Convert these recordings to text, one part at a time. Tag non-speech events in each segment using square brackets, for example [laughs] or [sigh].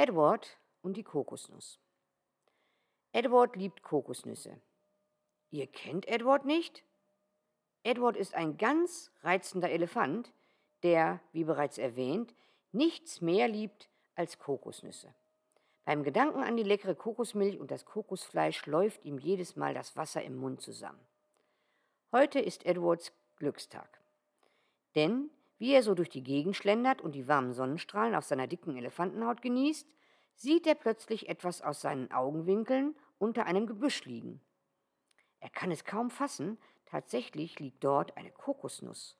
Edward und die Kokosnuss. Edward liebt Kokosnüsse. Ihr kennt Edward nicht? Edward ist ein ganz reizender Elefant, der, wie bereits erwähnt, nichts mehr liebt als Kokosnüsse. Beim Gedanken an die leckere Kokosmilch und das Kokosfleisch läuft ihm jedes Mal das Wasser im Mund zusammen. Heute ist Edwards Glückstag. Denn wie er so durch die Gegend schlendert und die warmen Sonnenstrahlen auf seiner dicken Elefantenhaut genießt, sieht er plötzlich etwas aus seinen Augenwinkeln unter einem Gebüsch liegen. Er kann es kaum fassen, tatsächlich liegt dort eine Kokosnuss,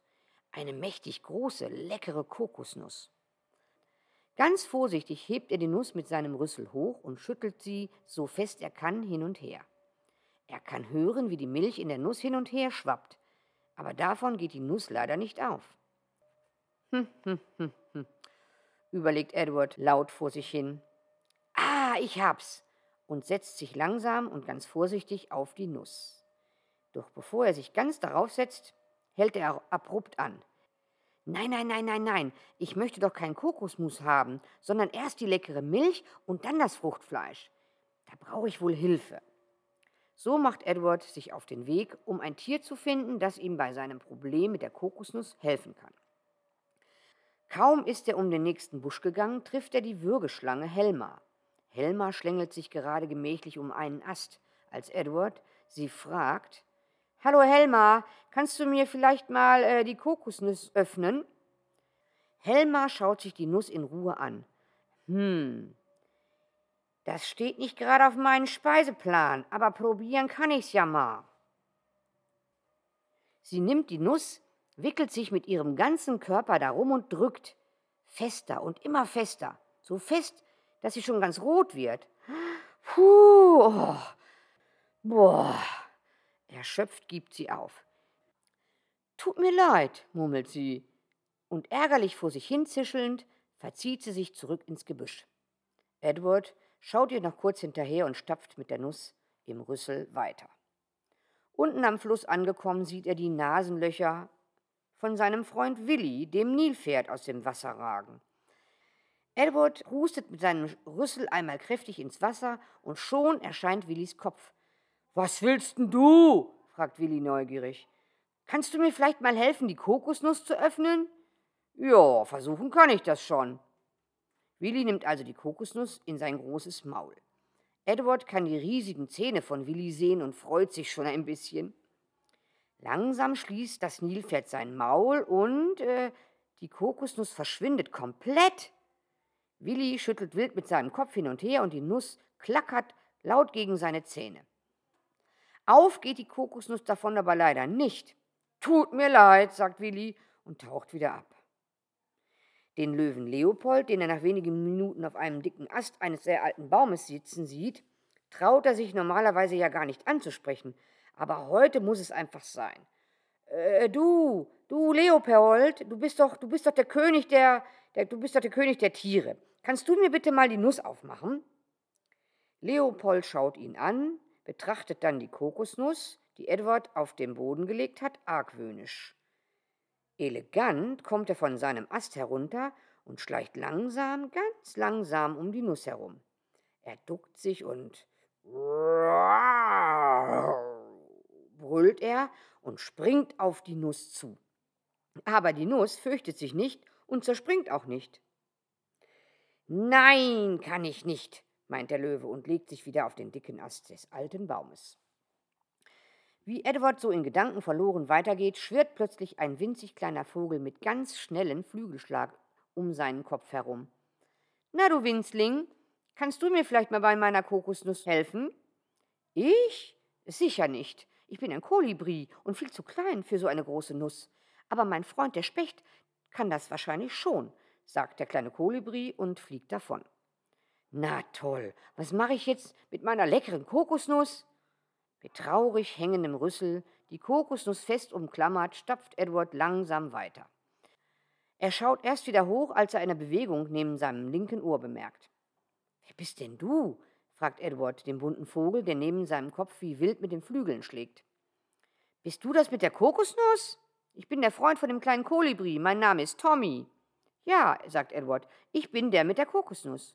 eine mächtig große, leckere Kokosnuss. Ganz vorsichtig hebt er die Nuss mit seinem Rüssel hoch und schüttelt sie, so fest er kann, hin und her. Er kann hören, wie die Milch in der Nuss hin und her schwappt, aber davon geht die Nuss leider nicht auf. [laughs] Überlegt Edward laut vor sich hin. Ah, ich hab's! und setzt sich langsam und ganz vorsichtig auf die Nuss. Doch bevor er sich ganz darauf setzt, hält er abrupt an. Nein, nein, nein, nein, nein, ich möchte doch kein Kokosmus haben, sondern erst die leckere Milch und dann das Fruchtfleisch. Da brauche ich wohl Hilfe. So macht Edward sich auf den Weg, um ein Tier zu finden, das ihm bei seinem Problem mit der Kokosnuss helfen kann. Kaum ist er um den nächsten Busch gegangen, trifft er die Würgeschlange Helma. Helma schlängelt sich gerade gemächlich um einen Ast, als Edward sie fragt, Hallo Helma, kannst du mir vielleicht mal äh, die Kokosnuss öffnen? Helma schaut sich die Nuss in Ruhe an. Hm, das steht nicht gerade auf meinem Speiseplan, aber probieren kann ich's ja mal. Sie nimmt die Nuss, wickelt sich mit ihrem ganzen Körper darum und drückt. Fester und immer fester. So fest, dass sie schon ganz rot wird. Puh, oh. boah. Erschöpft gibt sie auf. Tut mir leid, murmelt sie, und ärgerlich vor sich hinzischelnd verzieht sie sich zurück ins Gebüsch. Edward schaut ihr noch kurz hinterher und stapft mit der Nuss im Rüssel weiter. Unten am Fluss angekommen sieht er die Nasenlöcher von seinem Freund Willi, dem Nilpferd, aus dem Wasser ragen. Edward hustet mit seinem Rüssel einmal kräftig ins Wasser und schon erscheint Willis Kopf. Was willst denn du? fragt Willi neugierig. Kannst du mir vielleicht mal helfen, die Kokosnuss zu öffnen? Ja, versuchen kann ich das schon. Willi nimmt also die Kokosnuss in sein großes Maul. Edward kann die riesigen Zähne von Willi sehen und freut sich schon ein bisschen. Langsam schließt das Nilpferd sein Maul und äh, die Kokosnuss verschwindet komplett. Willi schüttelt wild mit seinem Kopf hin und her und die Nuss klackert laut gegen seine Zähne. Auf geht die Kokosnuss davon aber leider nicht. Tut mir leid, sagt Willi und taucht wieder ab. Den Löwen Leopold, den er nach wenigen Minuten auf einem dicken Ast eines sehr alten Baumes sitzen sieht, traut er sich normalerweise ja gar nicht anzusprechen, aber heute muss es einfach sein. Äh, du, du Leopold, du bist doch, du bist doch der König der, der, du bist doch der König der Tiere. Kannst du mir bitte mal die Nuss aufmachen? Leopold schaut ihn an, betrachtet dann die Kokosnuss, die Edward auf den Boden gelegt hat, argwöhnisch. Elegant kommt er von seinem Ast herunter und schleicht langsam, ganz langsam um die Nuss herum. Er duckt sich und brüllt er und springt auf die Nuss zu. Aber die Nuss fürchtet sich nicht und zerspringt auch nicht. Nein, kann ich nicht, meint der Löwe und legt sich wieder auf den dicken Ast des alten Baumes. Wie Edward so in Gedanken verloren weitergeht, schwirrt plötzlich ein winzig kleiner Vogel mit ganz schnellen Flügelschlag um seinen Kopf herum. Na du Winzling, kannst du mir vielleicht mal bei meiner Kokosnuss helfen? Ich? Sicher nicht. Ich bin ein Kolibri und viel zu klein für so eine große Nuss. Aber mein Freund der Specht kann das wahrscheinlich schon, sagt der kleine Kolibri und fliegt davon. Na toll, was mache ich jetzt mit meiner leckeren Kokosnuss? Mit traurig hängendem Rüssel, die Kokosnuss fest umklammert, stapft Edward langsam weiter. Er schaut erst wieder hoch, als er eine Bewegung neben seinem linken Ohr bemerkt. Wer bist denn du? Fragt Edward den bunten Vogel, der neben seinem Kopf wie wild mit den Flügeln schlägt. Bist du das mit der Kokosnuss? Ich bin der Freund von dem kleinen Kolibri. Mein Name ist Tommy. Ja, sagt Edward, ich bin der mit der Kokosnuss.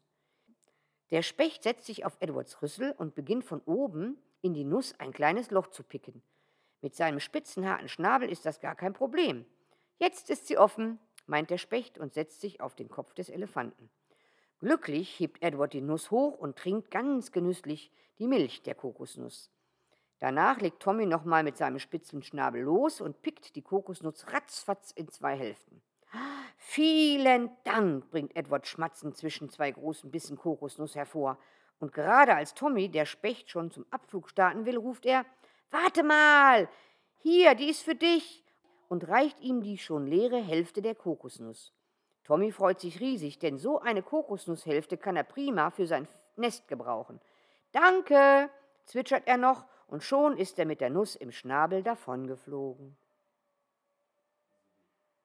Der Specht setzt sich auf Edwards Rüssel und beginnt von oben in die Nuss ein kleines Loch zu picken. Mit seinem spitzen, harten Schnabel ist das gar kein Problem. Jetzt ist sie offen, meint der Specht und setzt sich auf den Kopf des Elefanten. Glücklich hebt Edward die Nuss hoch und trinkt ganz genüsslich die Milch der Kokosnuss. Danach legt Tommy nochmal mit seinem spitzen Schnabel los und pickt die Kokosnuss ratzfatz in zwei Hälften. Vielen Dank, bringt Edward schmatzend zwischen zwei großen Bissen Kokosnuss hervor. Und gerade als Tommy, der Specht, schon zum Abflug starten will, ruft er: Warte mal! Hier, die ist für dich! und reicht ihm die schon leere Hälfte der Kokosnuss. Tommy freut sich riesig, denn so eine Kokosnusshälfte kann er prima für sein Nest gebrauchen. Danke, zwitschert er noch, und schon ist er mit der Nuss im Schnabel davongeflogen.